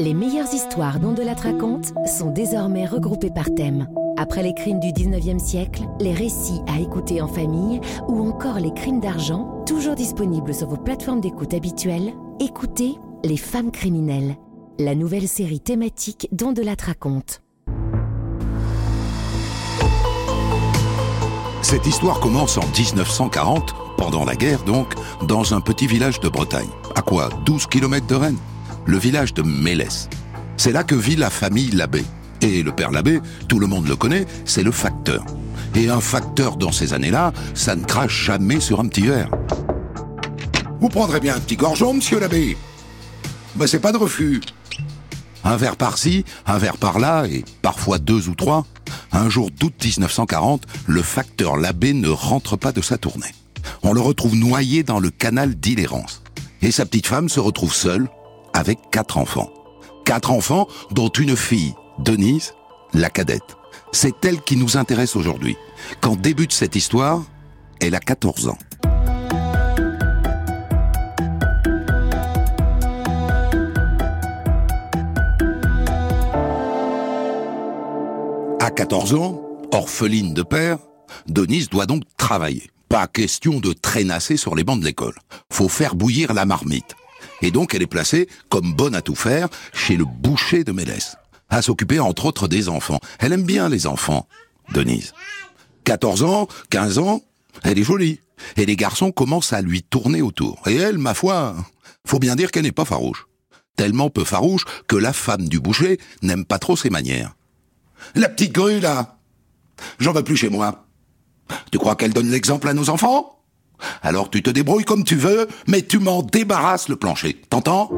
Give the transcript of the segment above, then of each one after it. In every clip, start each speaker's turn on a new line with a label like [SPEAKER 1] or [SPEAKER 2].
[SPEAKER 1] Les meilleures histoires dont de la raconte sont désormais regroupées par thème. Après les crimes du 19e siècle, les récits à écouter en famille ou encore les crimes d'argent, toujours disponibles sur vos plateformes d'écoute habituelles, écoutez Les femmes criminelles, la nouvelle série thématique dont de la raconte.
[SPEAKER 2] Cette histoire commence en 1940, pendant la guerre donc, dans un petit village de Bretagne. À quoi 12 km de Rennes Le village de Mélès. C'est là que vit la famille Labbé. Et le père Labbé, tout le monde le connaît, c'est le facteur. Et un facteur dans ces années-là, ça ne crache jamais sur un petit verre. Vous prendrez bien un petit gorgeon, monsieur Labbé Ben c'est pas de refus. Un verre par-ci, un verre par-là, et parfois deux ou trois. Un jour d'août 1940, le facteur Labbé ne rentre pas de sa tournée. On le retrouve noyé dans le canal d'Illérance. Et sa petite femme se retrouve seule avec quatre enfants. Quatre enfants, dont une fille, Denise, la cadette. C'est elle qui nous intéresse aujourd'hui. Quand débute cette histoire, elle a 14 ans. À 14 ans, orpheline de père, Denise doit donc travailler. Pas question de traînasser sur les bancs de l'école. Faut faire bouillir la marmite. Et donc elle est placée, comme bonne à tout faire, chez le boucher de Mélès. À s'occuper entre autres des enfants. Elle aime bien les enfants, Denise. 14 ans, 15 ans, elle est jolie. Et les garçons commencent à lui tourner autour. Et elle, ma foi, faut bien dire qu'elle n'est pas farouche. Tellement peu farouche que la femme du boucher n'aime pas trop ses manières. La petite grue, là J'en veux plus chez moi. Tu crois qu'elle donne l'exemple à nos enfants? Alors tu te débrouilles comme tu veux, mais tu m'en débarrasses le plancher. T'entends?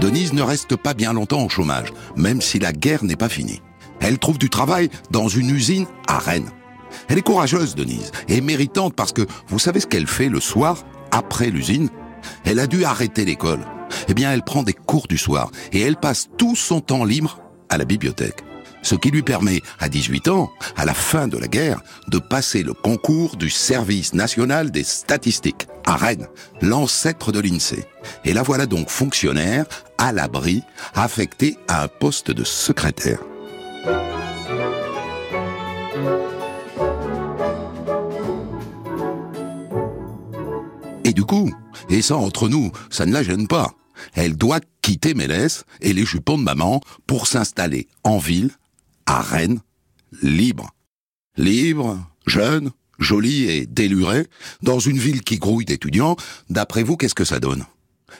[SPEAKER 2] Denise ne reste pas bien longtemps au chômage, même si la guerre n'est pas finie. Elle trouve du travail dans une usine à Rennes. Elle est courageuse, Denise, et méritante parce que vous savez ce qu'elle fait le soir, après l'usine? Elle a dû arrêter l'école. Eh bien, elle prend des cours du soir et elle passe tout son temps libre à la bibliothèque. Ce qui lui permet, à 18 ans, à la fin de la guerre, de passer le concours du Service national des statistiques à Rennes, l'ancêtre de l'INSEE. Et la voilà donc fonctionnaire, à l'abri, affectée à un poste de secrétaire. Et du coup, et ça entre nous, ça ne la gêne pas. Elle doit quitter Mélès et les jupons de maman pour s'installer en ville, à Rennes, libre. Libre, jeune, jolie et délurée, dans une ville qui grouille d'étudiants, d'après vous, qu'est-ce que ça donne?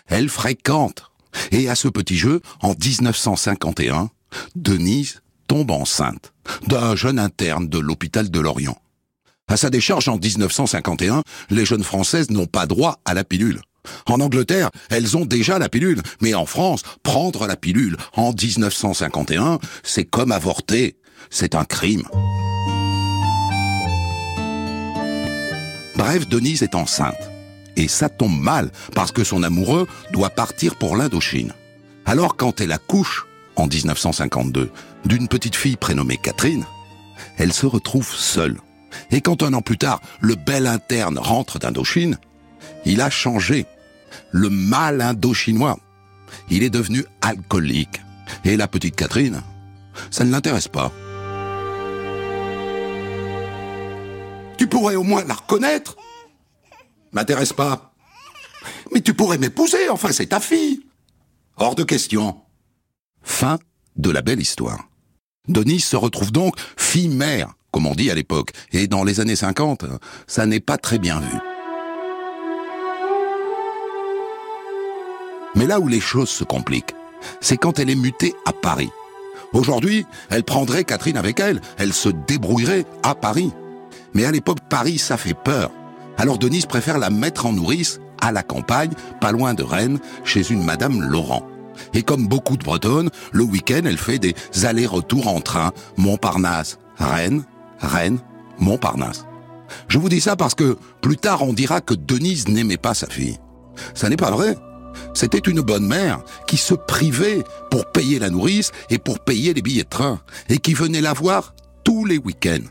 [SPEAKER 2] Elle fréquente. Et à ce petit jeu, en 1951, Denise tombe enceinte d'un jeune interne de l'hôpital de Lorient. À sa décharge en 1951, les jeunes françaises n'ont pas droit à la pilule. En Angleterre, elles ont déjà la pilule, mais en France, prendre la pilule en 1951, c'est comme avorter, c'est un crime. Bref, Denise est enceinte. Et ça tombe mal, parce que son amoureux doit partir pour l'Indochine. Alors quand elle accouche, en 1952, d'une petite fille prénommée Catherine, elle se retrouve seule. Et quand un an plus tard, le bel interne rentre d'Indochine, il a changé. Le mal indochinois. Il est devenu alcoolique. Et la petite Catherine, ça ne l'intéresse pas. Tu pourrais au moins la reconnaître. M'intéresse pas. Mais tu pourrais m'épouser, enfin c'est ta fille. Hors de question. Fin de la belle histoire. Denise se retrouve donc fille-mère, comme on dit à l'époque, et dans les années 50, ça n'est pas très bien vu. Mais là où les choses se compliquent, c'est quand elle est mutée à Paris. Aujourd'hui, elle prendrait Catherine avec elle, elle se débrouillerait à Paris. Mais à l'époque, Paris, ça fait peur. Alors Denise préfère la mettre en nourrice à la campagne, pas loin de Rennes, chez une Madame Laurent. Et comme beaucoup de Bretonnes, le week-end, elle fait des allers-retours en train, Montparnasse, Rennes, Rennes, Montparnasse. Je vous dis ça parce que plus tard on dira que Denise n'aimait pas sa fille. Ça n'est pas vrai. C'était une bonne mère qui se privait pour payer la nourrice et pour payer les billets de train, et qui venait la voir tous les week-ends.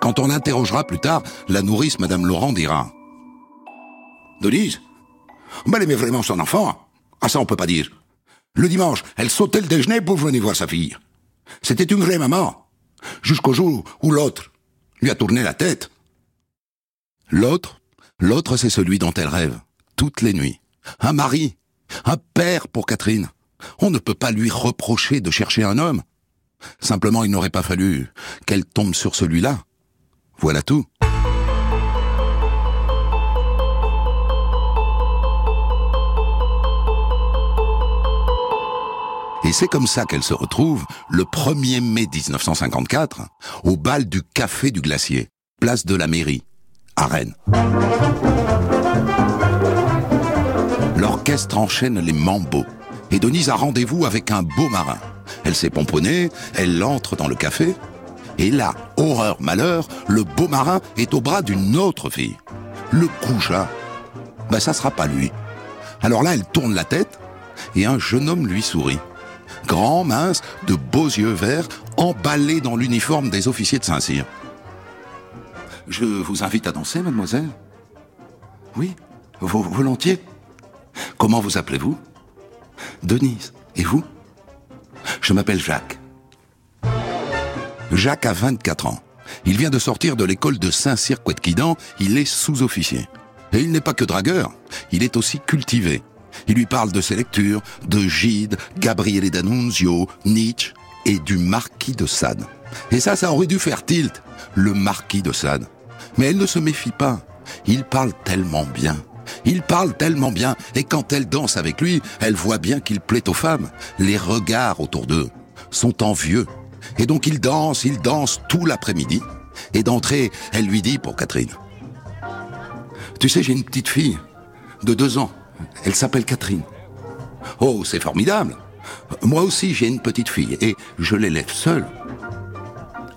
[SPEAKER 2] Quand on l'interrogera plus tard, la nourrice, Madame Laurent, dira Denise, elle aimait vraiment son enfant. Ah ça, on ne peut pas dire. Le dimanche, elle sautait le déjeuner pour venir voir sa fille. C'était une vraie maman. Jusqu'au jour où l'autre, lui a tourné la tête. L'autre, l'autre c'est celui dont elle rêve, toutes les nuits. Un mari, un père pour Catherine. On ne peut pas lui reprocher de chercher un homme. Simplement, il n'aurait pas fallu qu'elle tombe sur celui-là. Voilà tout. C'est comme ça qu'elle se retrouve, le 1er mai 1954, au bal du Café du Glacier, place de la mairie, à Rennes. L'orchestre enchaîne les mambots, et Denise a rendez-vous avec un beau marin. Elle s'est pomponnée, elle entre dans le café, et là, horreur, malheur, le beau marin est au bras d'une autre fille. Le coucha. Ben ça sera pas lui. Alors là, elle tourne la tête, et un jeune homme lui sourit grand, mince, de beaux yeux verts, emballé dans l'uniforme des officiers de Saint-Cyr. Je vous invite à danser, mademoiselle Oui, volontiers. Comment vous appelez-vous? Denise. Et vous? Je m'appelle Jacques. Jacques a 24 ans. Il vient de sortir de l'école de Saint-Cyr-Quetquidan, il est sous-officier. Et il n'est pas que dragueur, il est aussi cultivé. Il lui parle de ses lectures, de Gide, Gabriele D'Annunzio, Nietzsche et du marquis de Sade. Et ça, ça aurait dû faire tilt, le marquis de Sade. Mais elle ne se méfie pas. Il parle tellement bien. Il parle tellement bien, et quand elle danse avec lui, elle voit bien qu'il plaît aux femmes. Les regards autour d'eux sont envieux. Et donc il danse, il danse tout l'après-midi. Et d'entrée, elle lui dit pour Catherine, Tu sais, j'ai une petite fille de deux ans. Elle s'appelle Catherine. Oh, c'est formidable. Moi aussi, j'ai une petite fille et je l'élève seule.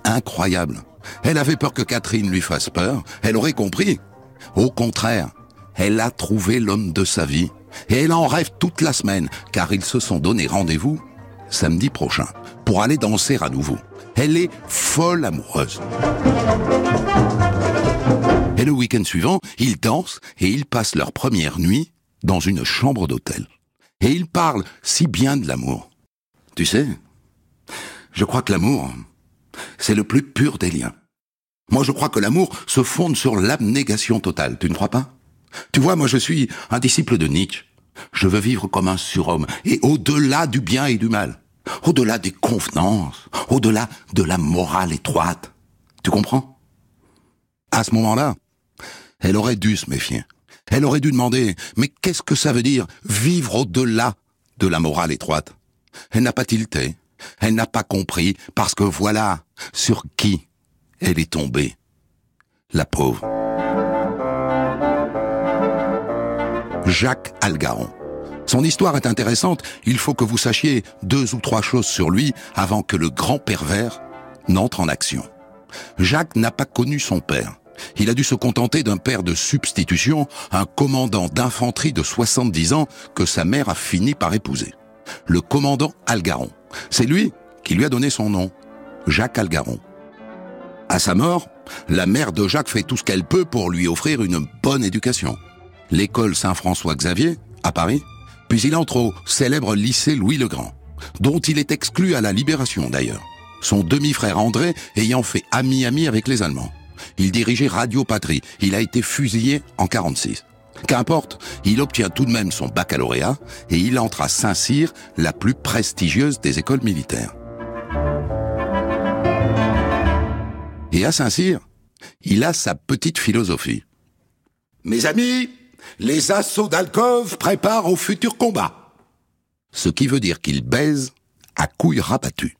[SPEAKER 2] Incroyable. Elle avait peur que Catherine lui fasse peur. Elle aurait compris. Au contraire, elle a trouvé l'homme de sa vie. Et elle en rêve toute la semaine, car ils se sont donné rendez-vous samedi prochain pour aller danser à nouveau. Elle est folle amoureuse. Et le week-end suivant, ils dansent et ils passent leur première nuit dans une chambre d'hôtel. Et il parle si bien de l'amour. Tu sais, je crois que l'amour, c'est le plus pur des liens. Moi, je crois que l'amour se fonde sur l'abnégation totale. Tu ne crois pas? Tu vois, moi, je suis un disciple de Nietzsche. Je veux vivre comme un surhomme, et au-delà du bien et du mal, au-delà des convenances, au-delà de la morale étroite. Tu comprends? À ce moment-là, elle aurait dû se méfier. Elle aurait dû demander, mais qu'est-ce que ça veut dire vivre au-delà de la morale étroite? Elle n'a pas tilté, elle n'a pas compris, parce que voilà sur qui elle est tombée. La pauvre. Jacques Algaron. Son histoire est intéressante, il faut que vous sachiez deux ou trois choses sur lui avant que le grand pervers n'entre en action. Jacques n'a pas connu son père. Il a dû se contenter d'un père de substitution, un commandant d'infanterie de 70 ans que sa mère a fini par épouser. Le commandant Algaron. C'est lui qui lui a donné son nom, Jacques Algaron. À sa mort, la mère de Jacques fait tout ce qu'elle peut pour lui offrir une bonne éducation. L'école Saint-François-Xavier, à Paris, puis il entre au célèbre lycée Louis-le-Grand, dont il est exclu à la Libération d'ailleurs, son demi-frère André ayant fait ami-ami avec les Allemands. Il dirigeait Radio Patrie. Il a été fusillé en 46. Qu'importe, il obtient tout de même son baccalauréat et il entre à Saint-Cyr, la plus prestigieuse des écoles militaires. Et à Saint-Cyr, il a sa petite philosophie. Mes amis, les assauts d'Alcove préparent au futur combat. Ce qui veut dire qu'il baise à couilles rabattues.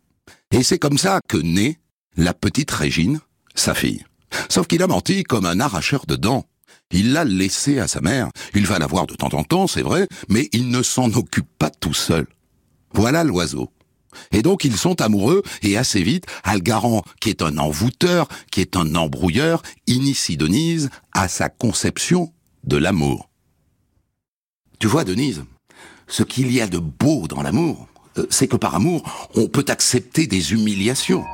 [SPEAKER 2] Et c'est comme ça que naît la petite Régine, sa fille. Sauf qu'il a menti comme un arracheur de dents. Il l'a laissée à sa mère. Il va la voir de temps en temps, c'est vrai, mais il ne s'en occupe pas tout seul. Voilà l'oiseau. Et donc ils sont amoureux, et assez vite, Algaran, qui est un envoûteur, qui est un embrouilleur, initie Denise à sa conception de l'amour. Tu vois, Denise, ce qu'il y a de beau dans l'amour, euh, c'est que par amour, on peut accepter des humiliations.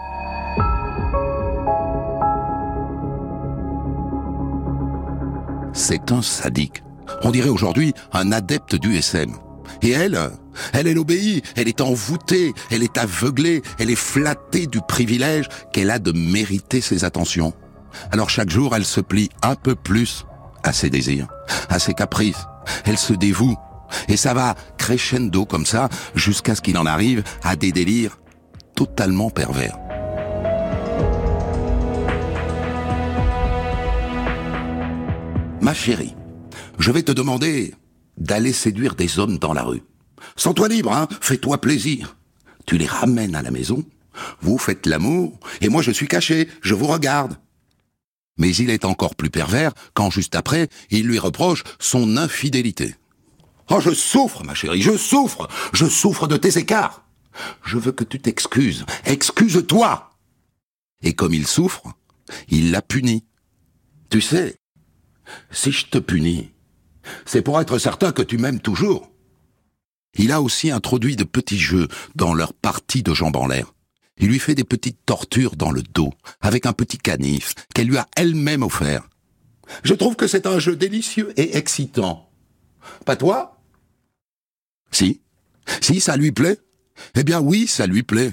[SPEAKER 2] C'est un sadique. On dirait aujourd'hui un adepte du SM. Et elle, elle, elle obéit, elle est envoûtée, elle est aveuglée, elle est flattée du privilège qu'elle a de mériter ses attentions. Alors chaque jour, elle se plie un peu plus à ses désirs, à ses caprices. Elle se dévoue. Et ça va crescendo comme ça jusqu'à ce qu'il en arrive à des délires totalement pervers. Ma chérie, je vais te demander d'aller séduire des hommes dans la rue. Sens-toi libre, hein, fais-toi plaisir. Tu les ramènes à la maison, vous faites l'amour, et moi je suis caché, je vous regarde. Mais il est encore plus pervers quand juste après, il lui reproche son infidélité. Oh, je souffre, ma chérie, je souffre, je souffre de tes écarts. Je veux que tu t'excuses, excuse-toi. Et comme il souffre, il la punit. Tu sais, si je te punis, c'est pour être certain que tu m'aimes toujours. Il a aussi introduit de petits jeux dans leur partie de jambes en l'air. Il lui fait des petites tortures dans le dos, avec un petit canif qu'elle lui a elle-même offert. Je trouve que c'est un jeu délicieux et excitant. Pas toi? Si. Si, ça lui plaît Eh bien oui, ça lui plaît.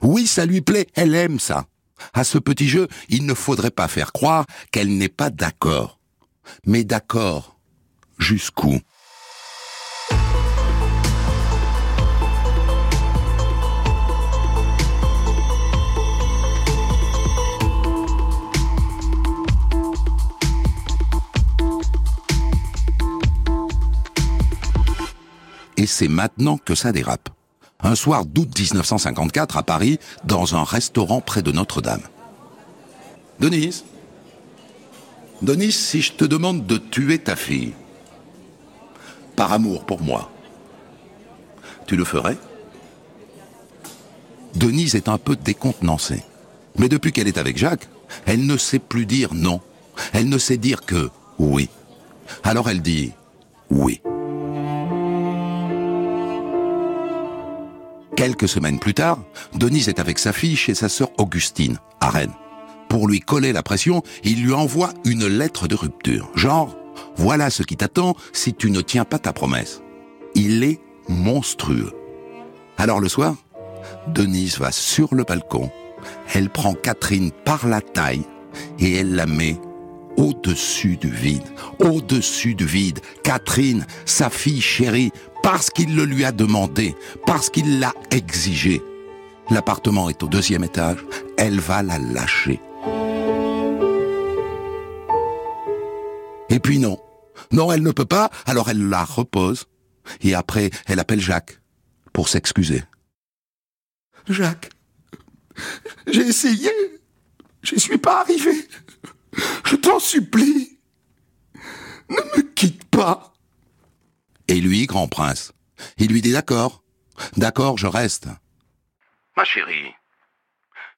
[SPEAKER 2] Oui, ça lui plaît, elle aime ça. À ce petit jeu, il ne faudrait pas faire croire qu'elle n'est pas d'accord. Mais d'accord, jusqu'où? Et c'est maintenant que ça dérape. Un soir d'août 1954 à Paris, dans un restaurant près de Notre-Dame. Denise? Denise, si je te demande de tuer ta fille, par amour pour moi, tu le ferais? Denise est un peu décontenancée. Mais depuis qu'elle est avec Jacques, elle ne sait plus dire non. Elle ne sait dire que oui. Alors elle dit oui. Quelques semaines plus tard, Denise est avec sa fille chez sa sœur Augustine, à Rennes. Pour lui coller la pression, il lui envoie une lettre de rupture. Genre, voilà ce qui t'attend si tu ne tiens pas ta promesse. Il est monstrueux. Alors le soir, Denise va sur le balcon, elle prend Catherine par la taille et elle la met au-dessus du vide, au-dessus du vide. Catherine, sa fille chérie, parce qu'il le lui a demandé, parce qu'il l'a exigé. L'appartement est au deuxième étage, elle va la lâcher. Et puis non. Non, elle ne peut pas, alors elle la repose. Et après, elle appelle Jacques pour s'excuser. Jacques, j'ai essayé. Je suis pas arrivé. Je t'en supplie. Ne me quitte pas. Et lui, grand prince, il lui dit d'accord. D'accord, je reste. Ma chérie,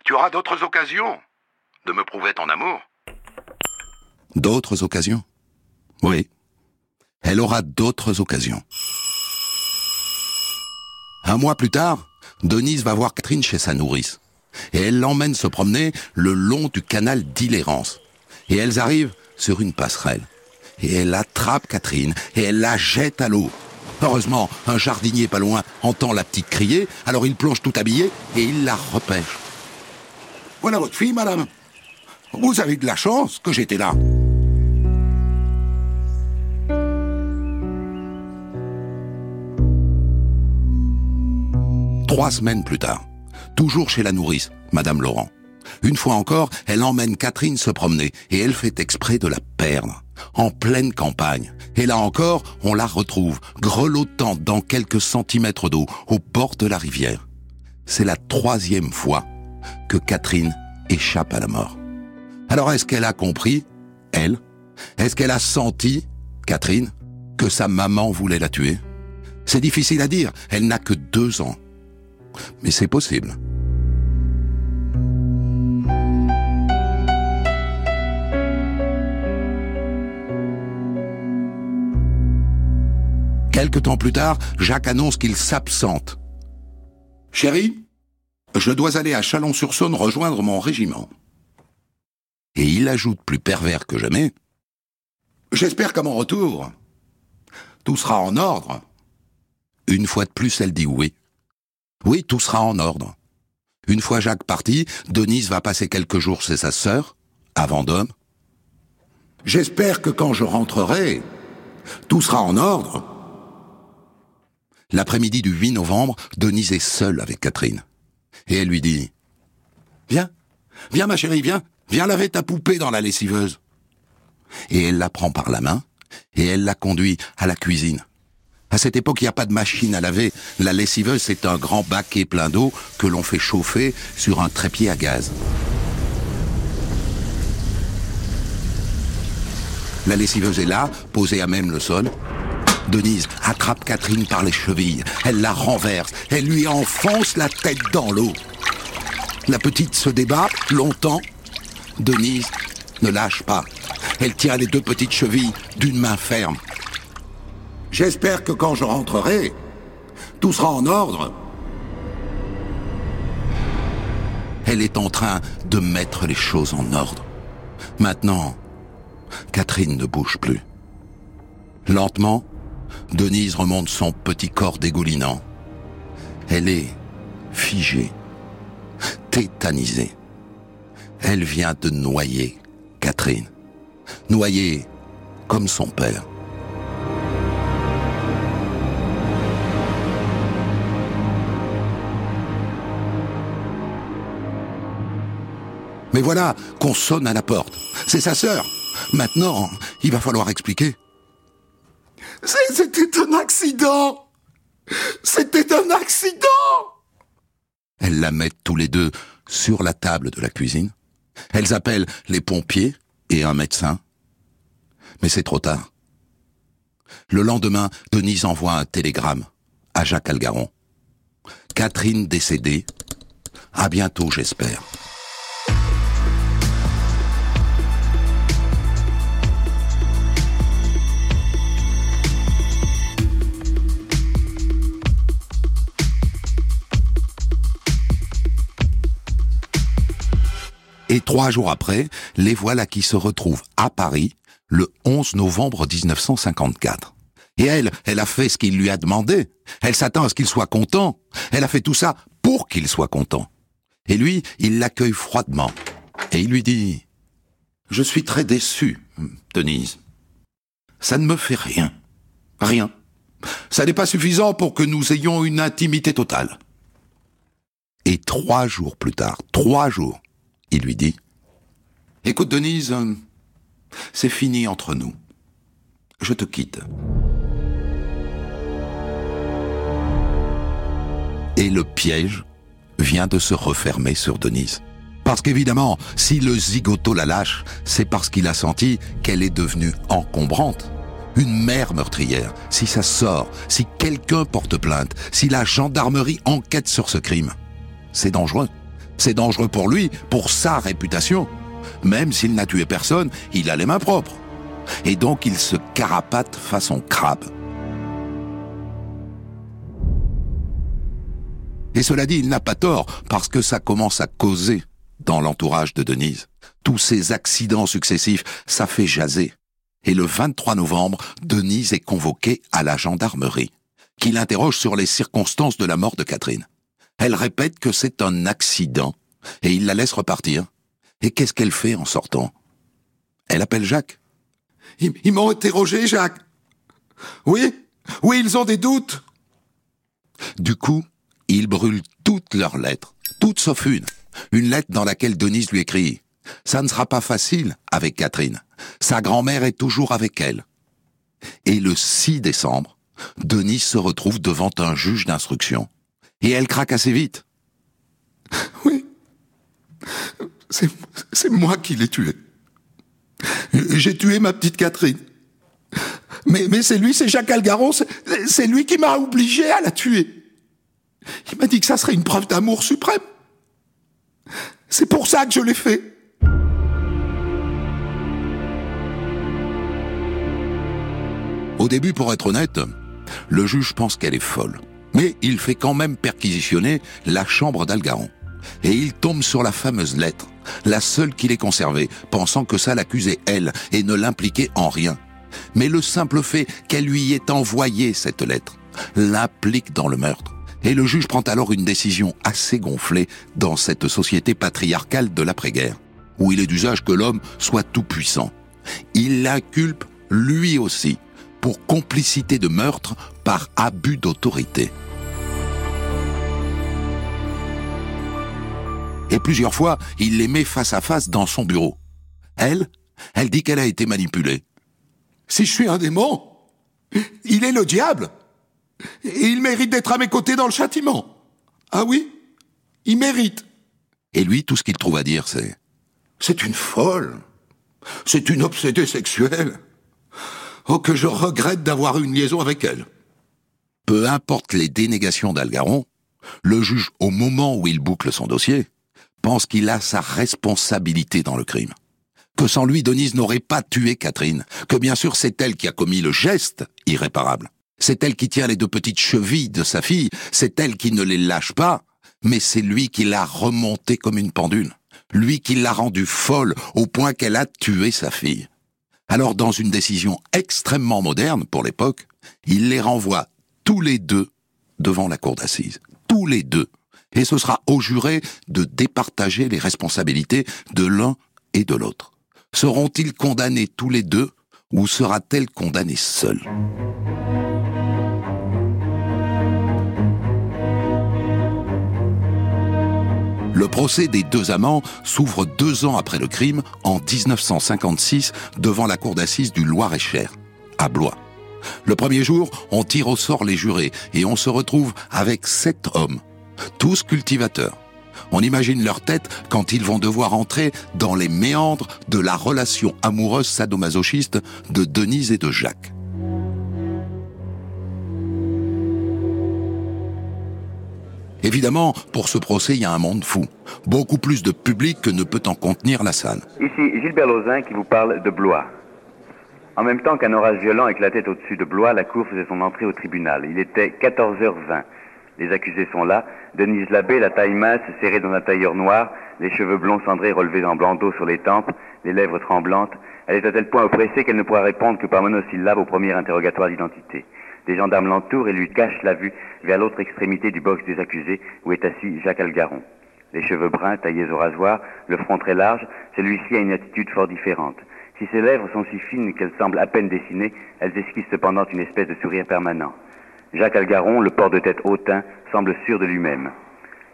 [SPEAKER 2] tu auras d'autres occasions de me prouver ton amour. D'autres occasions? Oui. Elle aura d'autres occasions. Un mois plus tard, Denise va voir Catherine chez sa nourrice. Et elle l'emmène se promener le long du canal d'Illérance. Et elles arrivent sur une passerelle et elle attrape Catherine et elle la jette à l'eau. Heureusement, un jardinier pas loin entend la petite crier, alors il plonge tout habillé et il la repêche. Voilà votre fille, madame. Vous avez de la chance que j'étais là. Trois semaines plus tard, toujours chez la nourrice, Madame Laurent. Une fois encore, elle emmène Catherine se promener et elle fait exprès de la perdre en pleine campagne. Et là encore, on la retrouve, grelottant dans quelques centimètres d'eau, au bord de la rivière. C'est la troisième fois que Catherine échappe à la mort. Alors est-ce qu'elle a compris, elle? Est-ce qu'elle a senti, Catherine, que sa maman voulait la tuer? C'est difficile à dire, elle n'a que deux ans. Mais c'est possible. Quelque temps plus tard, Jacques annonce qu'il s'absente. Chérie, je dois aller à Chalon-sur-Saône rejoindre mon régiment. Et il ajoute plus pervers que jamais. J'espère qu'à mon retour, tout sera en ordre. Une fois de plus, elle dit oui. Oui, tout sera en ordre. Une fois Jacques parti, Denise va passer quelques jours chez sa sœur, à Vendôme. J'espère que quand je rentrerai, tout sera en ordre. L'après-midi du 8 novembre, Denise est seule avec Catherine. Et elle lui dit Viens, viens ma chérie, viens, viens laver ta poupée dans la lessiveuse. Et elle la prend par la main et elle la conduit à la cuisine. À cette époque, il n'y a pas de machine à laver. La lessiveuse, c'est un grand baquet plein d'eau que l'on fait chauffer sur un trépied à gaz. La lessiveuse est là, posée à même le sol. Denise attrape Catherine par les chevilles. Elle la renverse. Elle lui enfonce la tête dans l'eau. La petite se débat longtemps. Denise ne lâche pas. Elle tient les deux petites chevilles d'une main ferme. J'espère que quand je rentrerai, tout sera en ordre. Elle est en train de mettre les choses en ordre. Maintenant, Catherine ne bouge plus. Lentement, Denise remonte son petit corps dégoulinant. Elle est figée, tétanisée. Elle vient de noyer Catherine. Noyer comme son père. Mais voilà qu'on sonne à la porte. C'est sa sœur. Maintenant, il va falloir expliquer. C'était un accident C'était un accident Elles la mettent tous les deux sur la table de la cuisine. Elles appellent les pompiers et un médecin. Mais c'est trop tard. Le lendemain, Denise envoie un télégramme à Jacques Algaron. Catherine décédée. À bientôt, j'espère. Et trois jours après, les voilà qui se retrouvent à Paris le 11 novembre 1954. Et elle, elle a fait ce qu'il lui a demandé. Elle s'attend à ce qu'il soit content. Elle a fait tout ça pour qu'il soit content. Et lui, il l'accueille froidement. Et il lui dit, Je suis très déçu, Denise. Ça ne me fait rien. Rien. Ça n'est pas suffisant pour que nous ayons une intimité totale. Et trois jours plus tard, trois jours, il lui dit Écoute, Denise, c'est fini entre nous. Je te quitte. Et le piège vient de se refermer sur Denise. Parce qu'évidemment, si le zigoto la lâche, c'est parce qu'il a senti qu'elle est devenue encombrante. Une mère meurtrière, si ça sort, si quelqu'un porte plainte, si la gendarmerie enquête sur ce crime, c'est dangereux. C'est dangereux pour lui, pour sa réputation. Même s'il n'a tué personne, il a les mains propres. Et donc il se carapate façon crabe. Et cela dit, il n'a pas tort, parce que ça commence à causer dans l'entourage de Denise. Tous ces accidents successifs, ça fait jaser. Et le 23 novembre, Denise est convoquée à la gendarmerie, qui l'interroge sur les circonstances de la mort de Catherine. Elle répète que c'est un accident, et il la laisse repartir. Et qu'est-ce qu'elle fait en sortant? Elle appelle Jacques. Ils, m'ont interrogé, Jacques. Oui, oui, ils ont des doutes. Du coup, ils brûlent toutes leurs lettres, toutes sauf une. Une lettre dans laquelle Denise lui écrit Ça ne sera pas facile avec Catherine. Sa grand-mère est toujours avec elle. Et le 6 décembre, Denise se retrouve devant un juge d'instruction. Et elle craque assez vite. Oui. C'est, moi qui l'ai tué. J'ai tué ma petite Catherine. Mais, mais c'est lui, c'est Jacques Algaron, c'est lui qui m'a obligé à la tuer. Il m'a dit que ça serait une preuve d'amour suprême. C'est pour ça que je l'ai fait. Au début, pour être honnête, le juge pense qu'elle est folle. Mais il fait quand même perquisitionner la chambre d'Algaron. Et il tombe sur la fameuse lettre, la seule qu'il ait conservée, pensant que ça l'accusait elle et ne l'impliquait en rien. Mais le simple fait qu'elle lui ait envoyé cette lettre l'implique dans le meurtre. Et le juge prend alors une décision assez gonflée dans cette société patriarcale de l'après-guerre, où il est d'usage que l'homme soit tout-puissant. Il l'inculpe lui aussi pour complicité de meurtre par abus d'autorité. Et plusieurs fois, il les met face à face dans son bureau. Elle, elle dit qu'elle a été manipulée. Si je suis un démon, il est le diable. Et il mérite d'être à mes côtés dans le châtiment. Ah oui Il mérite. Et lui, tout ce qu'il trouve à dire, c'est C'est une folle. C'est une obsédée sexuelle. Oh, que je regrette d'avoir une liaison avec elle. Peu importe les dénégations d'Algaron, le juge, au moment où il boucle son dossier, pense qu'il a sa responsabilité dans le crime. Que sans lui, Denise n'aurait pas tué Catherine. Que bien sûr, c'est elle qui a commis le geste irréparable. C'est elle qui tient les deux petites chevilles de sa fille. C'est elle qui ne les lâche pas. Mais c'est lui qui l'a remontée comme une pendule. Lui qui l'a rendue folle au point qu'elle a tué sa fille. Alors, dans une décision extrêmement moderne pour l'époque, il les renvoie tous les deux devant la cour d'assises. Tous les deux. Et ce sera au juré de départager les responsabilités de l'un et de l'autre. Seront-ils condamnés tous les deux ou sera-t-elle condamnée seule? Le procès des deux amants s'ouvre deux ans après le crime, en 1956, devant la cour d'assises du Loir-et-Cher, à Blois. Le premier jour, on tire au sort les jurés et on se retrouve avec sept hommes, tous cultivateurs. On imagine leur tête quand ils vont devoir entrer dans les méandres de la relation amoureuse sadomasochiste de Denise et de Jacques. Évidemment, pour ce procès, il y a un monde fou. Beaucoup plus de public que ne peut en contenir la salle.
[SPEAKER 3] Ici Gilbert Lauzin qui vous parle de Blois. En même temps qu'un orage violent éclatait au-dessus de Blois, la cour faisait son entrée au tribunal. Il était 14h20. Les accusés sont là. Denise Labbé, la taille mince, serrée dans un tailleur noir, les cheveux blonds cendrés relevés en bandeau sur les tempes, les lèvres tremblantes. Elle est à tel point oppressée qu'elle ne pourra répondre que par monosyllabe au premier interrogatoire d'identité. Des gendarmes l'entourent et lui cachent la vue vers l'autre extrémité du box des accusés où est assis Jacques Algaron. Les cheveux bruns taillés au rasoir, le front très large, celui-ci a une attitude fort différente. Si ses lèvres sont si fines qu'elles semblent à peine dessinées, elles esquissent cependant une espèce de sourire permanent. Jacques Algaron, le port de tête hautain, semble sûr de lui-même.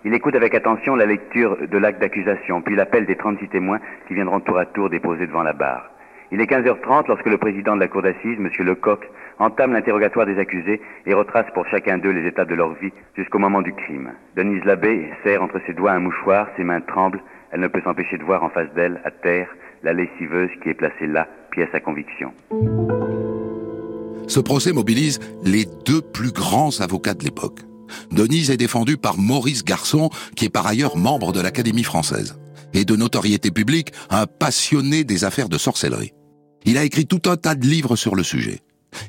[SPEAKER 3] Il écoute avec attention la lecture de l'acte d'accusation, puis l'appel des 36 témoins qui viendront tour à tour déposer devant la barre. Il est 15h30 lorsque le président de la cour d'assises, M. Lecoq, entame l'interrogatoire des accusés et retrace pour chacun d'eux les étapes de leur vie jusqu'au moment du crime. Denise Labbé serre entre ses doigts un mouchoir, ses mains tremblent, elle ne peut s'empêcher de voir en face d'elle, à terre, la lessiveuse qui est placée là, pièce à conviction.
[SPEAKER 2] Ce procès mobilise les deux plus grands avocats de l'époque. Denise est défendue par Maurice Garçon, qui est par ailleurs membre de l'Académie française, et de notoriété publique, un passionné des affaires de sorcellerie. Il a écrit tout un tas de livres sur le sujet.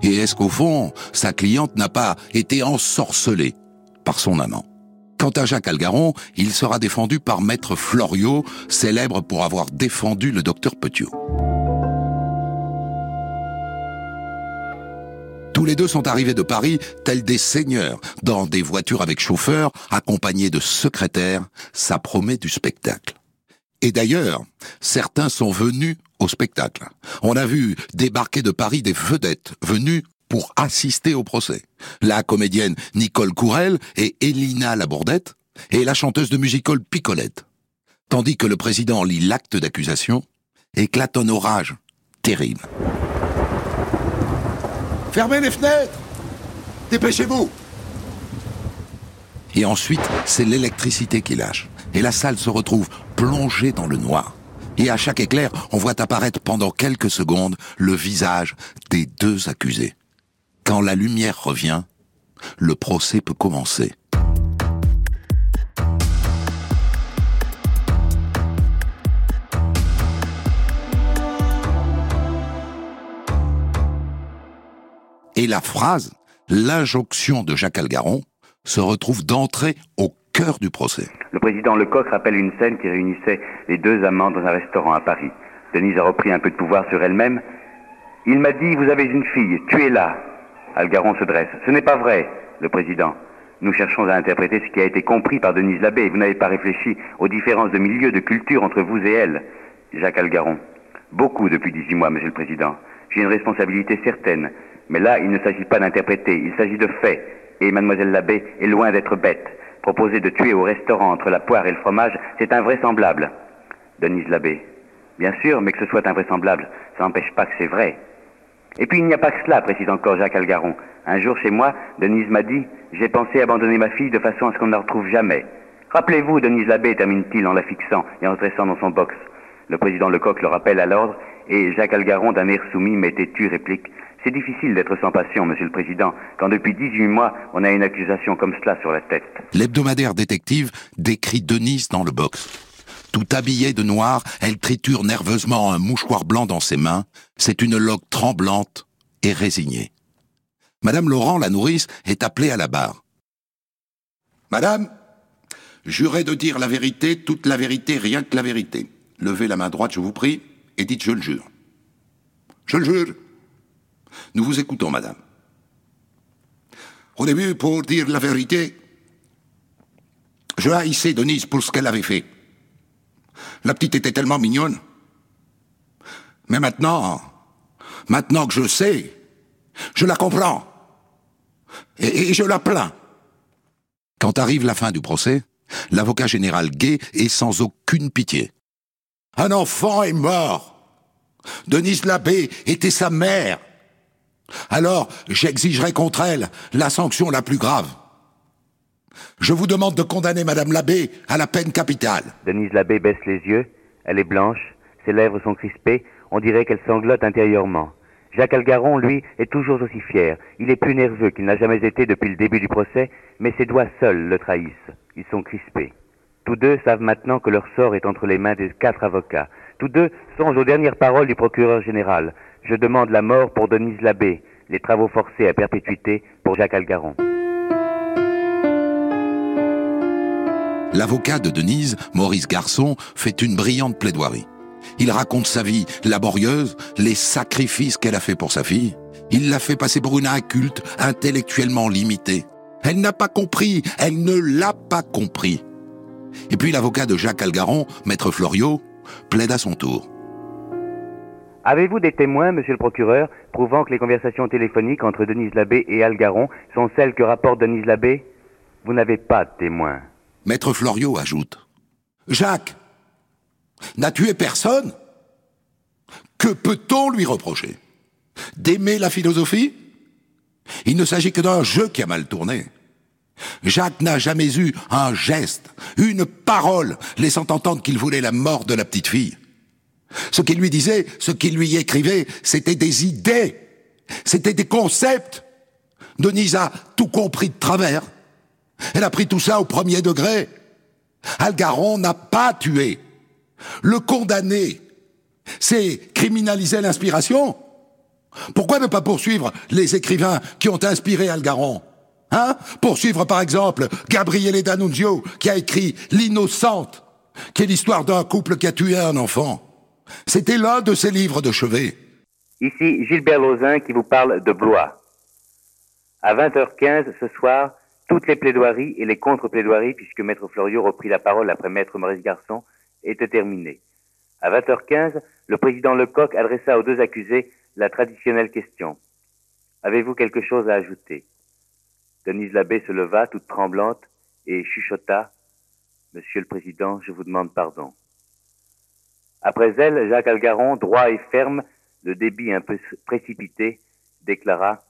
[SPEAKER 2] Et est-ce qu'au fond, sa cliente n'a pas été ensorcelée par son amant? Quant à Jacques Algaron, il sera défendu par Maître Floriot, célèbre pour avoir défendu le docteur Petiot. Tous les deux sont arrivés de Paris tels des seigneurs, dans des voitures avec chauffeurs, accompagnés de secrétaires, ça promet du spectacle. Et d'ailleurs, certains sont venus au spectacle. On a vu débarquer de Paris des vedettes venues pour assister au procès. La comédienne Nicole Courel et Elina Labourdette et la chanteuse de musical Picolette. Tandis que le président lit l'acte d'accusation, éclate un orage terrible. Fermez les fenêtres Dépêchez-vous Et ensuite, c'est l'électricité qui lâche. Et la salle se retrouve plongée dans le noir. Et à chaque éclair, on voit apparaître pendant quelques secondes le visage des deux accusés. Quand la lumière revient, le procès peut commencer. Et la phrase, l'injonction de Jacques Algaron, se retrouve d'entrée au
[SPEAKER 3] Le président Lecoq rappelle une scène qui réunissait les deux amants dans un restaurant à Paris. Denise a repris un peu de pouvoir sur elle-même Il m'a dit, vous avez une fille, tuez-la. Algaron se dresse. Ce n'est pas vrai, le président. Nous cherchons à interpréter ce qui a été compris par Denise Labbé. Vous n'avez pas réfléchi aux différences de milieu, de culture entre vous et elle. Jacques Algaron. Beaucoup depuis 18 mois, Monsieur le Président. J'ai une responsabilité certaine. Mais là, il ne s'agit pas d'interpréter, il s'agit de faits. Et Mademoiselle Labbé est loin d'être bête. Proposer de tuer au restaurant entre la poire et le fromage, c'est invraisemblable. Denise Labbé. Bien sûr, mais que ce soit invraisemblable, ça n'empêche pas que c'est vrai. Et puis il n'y a pas que cela, précise encore Jacques Algaron. Un jour chez moi, Denise m'a dit J'ai pensé abandonner ma fille de façon à ce qu'on ne la retrouve jamais. Rappelez-vous, Denise Labbé, termine-t-il en la fixant et en se dressant dans son box. Le président Lecoq le rappelle à l'ordre et Jacques Algaron, d'un air soumis mais têtu, réplique C'est difficile d'être sans passion, monsieur le président, quand depuis 18 mois, on a une accusation comme cela sur la tête.
[SPEAKER 2] L'hebdomadaire détective décrit Denise dans le box. Tout habillée de noir, elle triture nerveusement un mouchoir blanc dans ses mains. C'est une loque tremblante et résignée. Madame Laurent, la nourrice, est appelée à la barre. Madame, jurez de dire la vérité, toute la vérité, rien que la vérité. Levez la main droite, je vous prie, et dites je le jure. Je le jure. Nous vous écoutons, madame. Au début, pour dire la vérité, je haïssais Denise pour ce qu'elle avait fait. La petite était tellement mignonne. Mais maintenant, maintenant que je sais, je la comprends. Et, je la plains. Quand arrive la fin du procès, l'avocat général Gay est sans aucune pitié. Un enfant est mort. Denise Labbé était sa mère. Alors, j'exigerai contre elle la sanction la plus grave. Je vous demande de condamner Madame Labbé à la peine capitale.
[SPEAKER 3] Denise Labbé baisse les yeux. Elle est blanche. Ses lèvres sont crispées. On dirait qu'elle sanglote intérieurement. Jacques Algaron, lui, est toujours aussi fier. Il est plus nerveux qu'il n'a jamais été depuis le début du procès, mais ses doigts seuls le trahissent. Ils sont crispés. Tous deux savent maintenant que leur sort est entre les mains des quatre avocats. Tous deux songent aux dernières paroles du procureur général. Je demande la mort pour Denise Labbé, les travaux forcés à perpétuité pour Jacques Algaron.
[SPEAKER 2] L'avocat de Denise, Maurice Garçon, fait une brillante plaidoirie. Il raconte sa vie laborieuse, les sacrifices qu'elle a fait pour sa fille. Il l'a fait passer pour une inculte, intellectuellement limitée. Elle n'a pas compris, elle ne l'a pas compris. Et puis l'avocat de Jacques Algaron, maître Florio, plaide à son tour.
[SPEAKER 3] Avez-vous des témoins, monsieur le procureur, prouvant que les conversations téléphoniques entre Denise Labbé et Algaron sont celles que rapporte Denise Labbé? Vous n'avez pas de témoins.
[SPEAKER 2] Maître Florio ajoute. Jacques n'a tué personne? Que peut-on lui reprocher? D'aimer la philosophie? Il ne s'agit que d'un jeu qui a mal tourné. Jacques n'a jamais eu un geste, une parole laissant entendre qu'il voulait la mort de la petite fille. Ce qu'il lui disait, ce qu'il lui écrivait, c'était des idées, c'était des concepts. Denise a tout compris de travers. Elle a pris tout ça au premier degré. Algaron n'a pas tué. Le condamner, c'est criminaliser l'inspiration. Pourquoi ne pas poursuivre les écrivains qui ont inspiré Algaron Hein? Poursuivre par exemple Gabriele D'Annunzio qui a écrit L'innocente, qui est l'histoire d'un couple qui a tué un enfant. C'était l'un de ses livres de chevet.
[SPEAKER 3] Ici Gilbert Lauzin qui vous parle de Blois. À 20h15 ce soir, toutes les plaidoiries et les contre-plaidoiries, puisque Maître Florio reprit la parole après Maître Maurice Garçon, étaient terminées. À 20h15, le président Lecoq adressa aux deux accusés la traditionnelle question. Avez-vous quelque chose à ajouter? Denise Labbé se leva, toute tremblante, et chuchota Monsieur le Président, je vous demande pardon. Après elle, Jacques Algaron, droit et ferme, le débit un peu précipité, déclara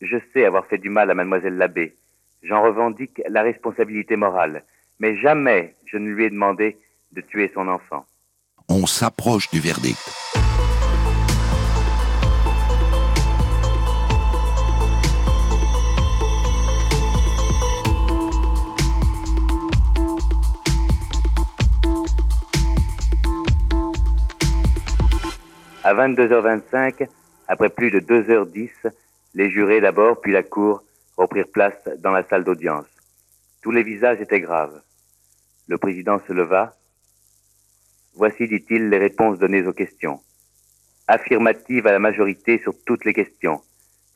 [SPEAKER 3] Je sais avoir fait du mal à mademoiselle Labbé. J'en revendique la responsabilité morale. Mais jamais je ne lui ai demandé de tuer son enfant.
[SPEAKER 2] On s'approche du verdict.
[SPEAKER 3] À 22h25, après plus de 2h10, les jurés d'abord, puis la cour, reprirent place dans la salle d'audience. Tous les visages étaient graves. Le président se leva. Voici, dit-il, les réponses données aux questions. affirmative à la majorité sur toutes les questions,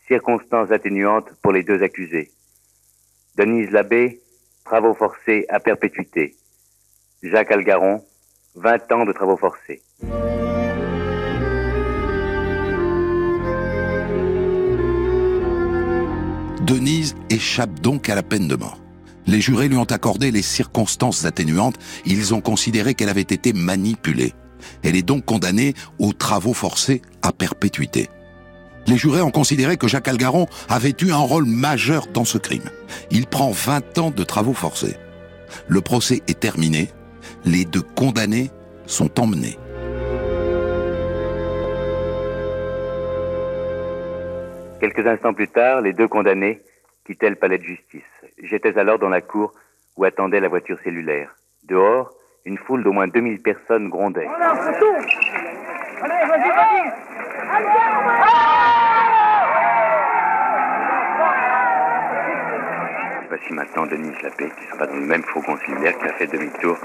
[SPEAKER 3] circonstances atténuantes pour les deux accusés. Denise Labbé, travaux forcés à perpétuité. Jacques Algaron, 20 ans de travaux forcés.
[SPEAKER 2] Denise échappe donc à la peine de mort. Les jurés lui ont accordé les circonstances atténuantes, ils ont considéré qu'elle avait été manipulée. Elle est donc condamnée aux travaux forcés à perpétuité. Les jurés ont considéré que Jacques Algaron avait eu un rôle majeur dans ce crime. Il prend 20 ans de travaux forcés. Le procès est terminé. Les deux condamnés sont emmenés.
[SPEAKER 3] Quelques instants plus tard, les deux condamnés quittaient le palais de justice. J'étais alors dans la cour où attendait la voiture cellulaire. Dehors, une foule d'au moins 2000 personnes grondait. Voici maintenant Denise Lappé qui s'en va dans le même fourgon cellulaire qui a fait demi-tour,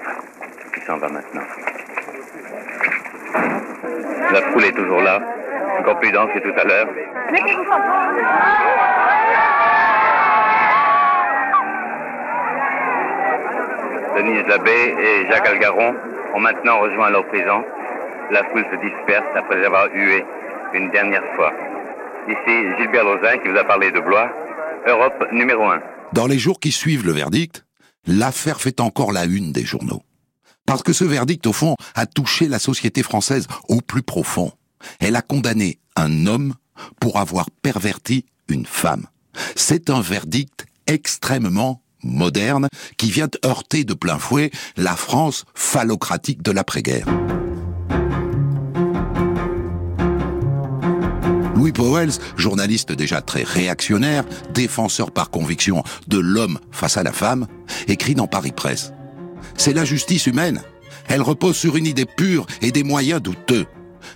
[SPEAKER 3] qui s'en va maintenant. La foule est toujours là, encore plus dense que tout à l'heure. Denise Labbé et Jacques Algaron ont maintenant rejoint leur prison. La foule se disperse après avoir hué une dernière fois. Ici Gilbert Lozin qui vous a parlé de Blois, Europe numéro 1.
[SPEAKER 2] Dans les jours qui suivent le verdict, l'affaire fait encore la une des journaux. Parce que ce verdict, au fond, a touché la société française au plus profond. Elle a condamné un homme pour avoir perverti une femme. C'est un verdict extrêmement moderne qui vient heurter de plein fouet la France phallocratique de l'après-guerre. Louis Powell, journaliste déjà très réactionnaire, défenseur par conviction de l'homme face à la femme, écrit dans Paris Presse. C'est la justice humaine. Elle repose sur une idée pure et des moyens douteux.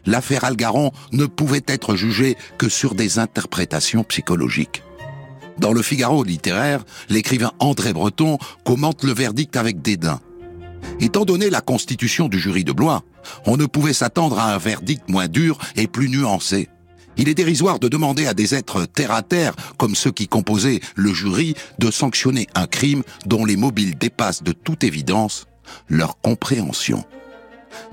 [SPEAKER 2] L'affaire Algaron ne pouvait être jugée que sur des interprétations psychologiques. Dans le Figaro littéraire, l'écrivain André Breton commente le verdict avec dédain. Étant donné la constitution du jury de Blois, on ne pouvait s'attendre à un verdict moins dur et plus nuancé. Il est dérisoire de demander à des êtres terre à terre, comme ceux qui composaient le jury, de sanctionner un crime dont les mobiles dépassent de toute évidence leur compréhension.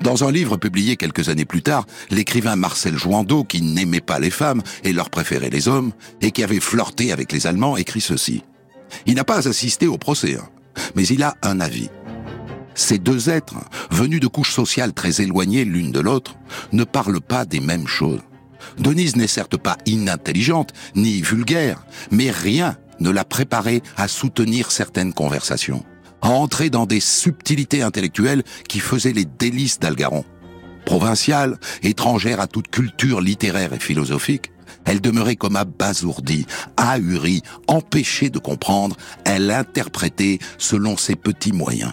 [SPEAKER 2] Dans un livre publié quelques années plus tard, l'écrivain Marcel Joandeau, qui n'aimait pas les femmes et leur préférait les hommes, et qui avait flirté avec les Allemands, écrit ceci. Il n'a pas assisté au procès, hein, mais il a un avis. Ces deux êtres, venus de couches sociales très éloignées l'une de l'autre, ne parlent pas des mêmes choses. Denise n'est certes pas inintelligente, ni vulgaire, mais rien ne l'a préparée à soutenir certaines conversations à entrer dans des subtilités intellectuelles qui faisaient les délices d'Algaron. Provinciale, étrangère à toute culture littéraire et philosophique, elle demeurait comme abasourdie, ahurie, empêchée de comprendre, elle interprétait selon ses petits moyens.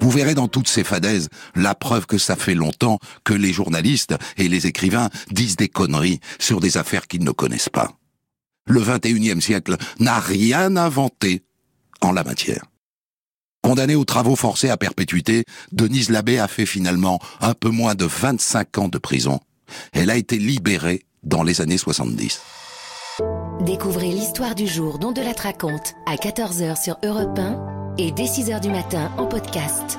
[SPEAKER 2] Vous verrez dans toutes ces fadaises la preuve que ça fait longtemps que les journalistes et les écrivains disent des conneries sur des affaires qu'ils ne connaissent pas. Le XXIe siècle n'a rien inventé en la matière. Condamnée aux travaux forcés à perpétuité, Denise Labbé a fait finalement un peu moins de 25 ans de prison. Elle a été libérée dans les années 70.
[SPEAKER 1] Découvrez l'histoire du jour dont de la raconte à 14h sur Europe 1 et dès 6h du matin en podcast.